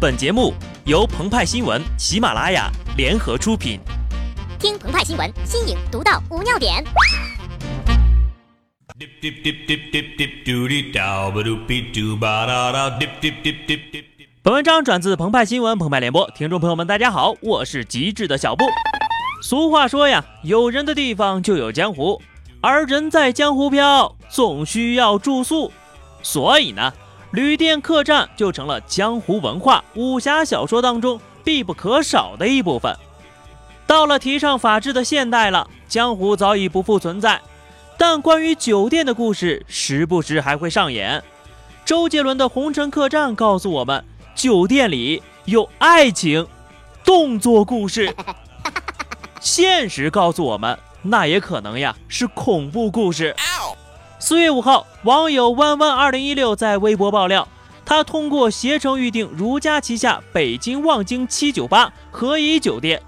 本节目由澎湃新闻、喜马拉雅联合出品。听澎湃新闻，新颖独到，无尿点。本文章转自澎湃新闻、澎湃联播，听众朋友们，大家好，我是极致的小布。俗话说呀，有人的地方就有江湖，而人在江湖飘，总需要住宿，所以呢。旅店客栈就成了江湖文化、武侠小说当中必不可少的一部分。到了提倡法治的现代了，江湖早已不复存在，但关于酒店的故事时不时还会上演。周杰伦的《红尘客栈》告诉我们，酒店里有爱情、动作故事。现实告诉我们，那也可能呀是恐怖故事。四月五号，网友弯弯二零一六在微博爆料，他通过携程预订如家旗下北京望京七九八和颐酒店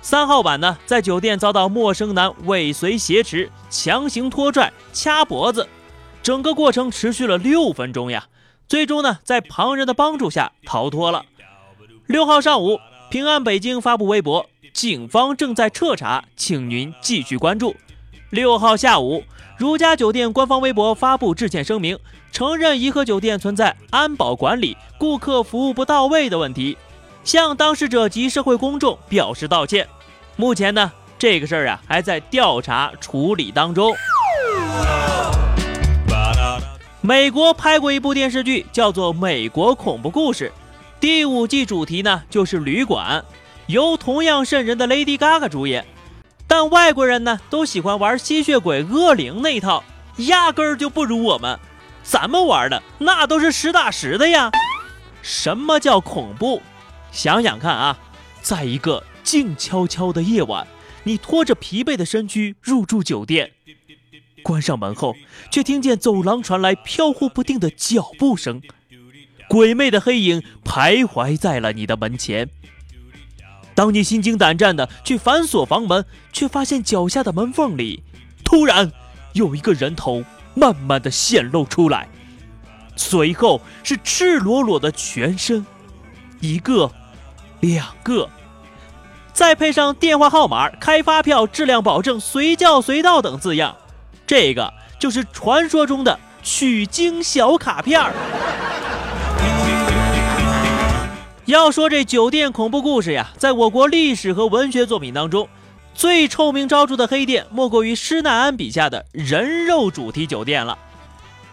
三号晚呢，在酒店遭到陌生男尾随挟持，强行拖拽、掐脖子，整个过程持续了六分钟呀，最终呢，在旁人的帮助下逃脱了。六号上午，平安北京发布微博，警方正在彻查，请您继续关注。六号下午。如家酒店官方微博发布致歉声明，承认颐和酒店存在安保管理、顾客服务不到位的问题，向当事者及社会公众表示道歉。目前呢，这个事儿啊还在调查处理当中。美国拍过一部电视剧，叫做《美国恐怖故事》，第五季主题呢就是旅馆，由同样瘆人的 Lady Gaga 主演。但外国人呢，都喜欢玩吸血鬼、恶灵那一套，压根儿就不如我们。咱们玩的那都是实打实的呀。什么叫恐怖？想想看啊，在一个静悄悄的夜晚，你拖着疲惫的身躯入住酒店，关上门后，却听见走廊传来飘忽不定的脚步声，鬼魅的黑影徘徊在了你的门前。当你心惊胆战的去反锁房门，却发现脚下的门缝里，突然有一个人头慢慢的显露出来，随后是赤裸裸的全身，一个，两个，再配上电话号码、开发票、质量保证、随叫随到等字样，这个就是传说中的取经小卡片儿。要说这酒店恐怖故事呀，在我国历史和文学作品当中，最臭名昭著的黑店莫过于施耐庵笔下的人肉主题酒店了。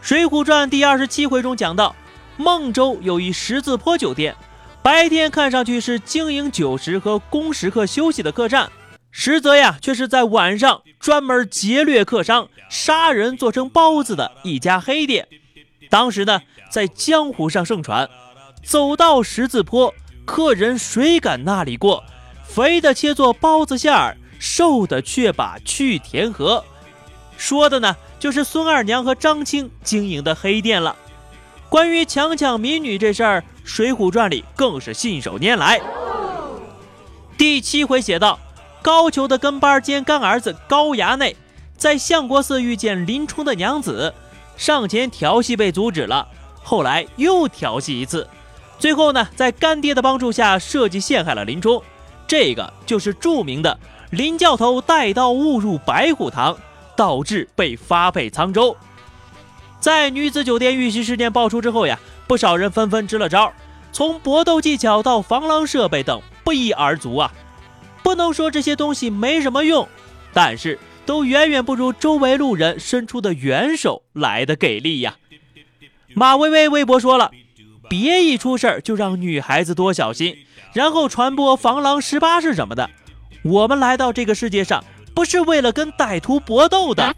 《水浒传》第二十七回中讲到，孟州有一十字坡酒店，白天看上去是经营酒食和供食客休息的客栈，实则呀却是在晚上专门劫掠客商、杀人做成包子的一家黑店。当时呢，在江湖上盛传。走到十字坡，客人谁敢那里过？肥的切做包子馅儿，瘦的却把去填河。说的呢，就是孙二娘和张青经营的黑店了。关于强抢民女这事儿，《水浒传》里更是信手拈来。第七回写道：高俅的跟班兼干儿子高衙内，在相国寺遇见林冲的娘子，上前调戏被阻止了，后来又调戏一次。最后呢，在干爹的帮助下设计陷害了林冲，这个就是著名的林教头带刀误入白虎堂，导致被发配沧州。在女子酒店遇袭事件爆出之后呀，不少人纷纷支了招，从搏斗技巧到防狼设备等不一而足啊。不能说这些东西没什么用，但是都远远不如周围路人伸出的援手来的给力呀。马薇薇微博说了。别一出事儿就让女孩子多小心，然后传播防狼十八式什么的。我们来到这个世界上不是为了跟歹徒搏斗的。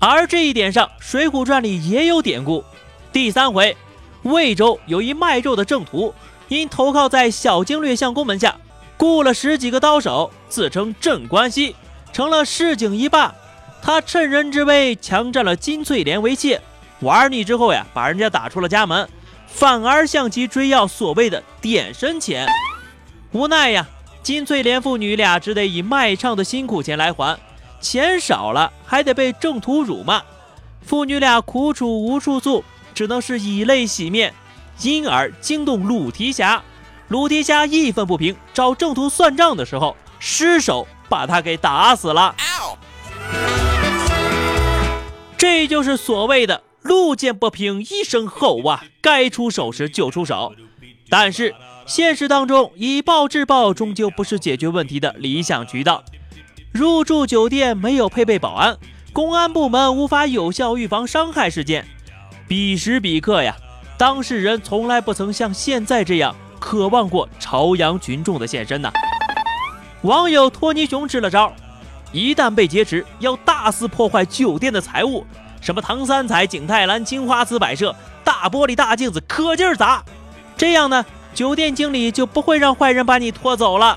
而这一点上，《水浒传》里也有典故。第三回，魏州有一卖肉的正途，因投靠在小经略相公门下，雇了十几个刀手，自称镇关西，成了市井一霸。他趁人之危，强占了金翠莲为妾。玩腻之后呀，把人家打出了家门，反而向其追要所谓的点身钱。无奈呀，金翠莲父女俩只得以卖唱的辛苦钱来还，钱少了还得被正途辱骂，父女俩苦楚无处诉，只能是以泪洗面。因而惊动鲁提辖。鲁提辖义愤不平，找郑屠算账的时候，失手把他给打死了。这就是所谓的“路见不平一声吼”啊，该出手时就出手。但是现实当中，以暴制暴终究不是解决问题的理想渠道。入住酒店没有配备保安，公安部门无法有效预防伤害事件。彼时彼刻呀，当事人从来不曾像现在这样渴望过朝阳群众的现身呐。网友托尼熊支了招，一旦被劫持，要大肆破坏酒店的财物，什么唐三彩、景泰蓝、青花瓷摆设、大玻璃大镜子，可劲儿砸。这样呢，酒店经理就不会让坏人把你拖走了。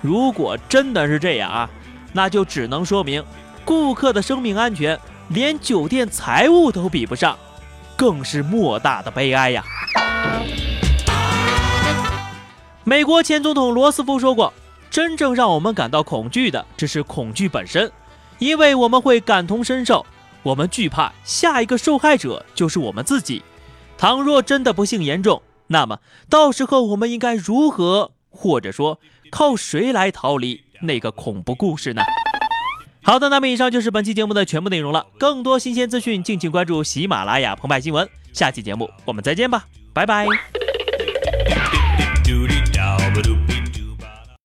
如果真的是这样啊，那就只能说明顾客的生命安全连酒店财务都比不上，更是莫大的悲哀呀！美国前总统罗斯福说过：“真正让我们感到恐惧的，只是恐惧本身，因为我们会感同身受，我们惧怕下一个受害者就是我们自己。倘若真的不幸严重，那么到时候我们应该如何，或者说？”靠谁来逃离那个恐怖故事呢？好的，那么以上就是本期节目的全部内容了。更多新鲜资讯，敬请关注喜马拉雅澎湃新闻。下期节目我们再见吧，拜拜。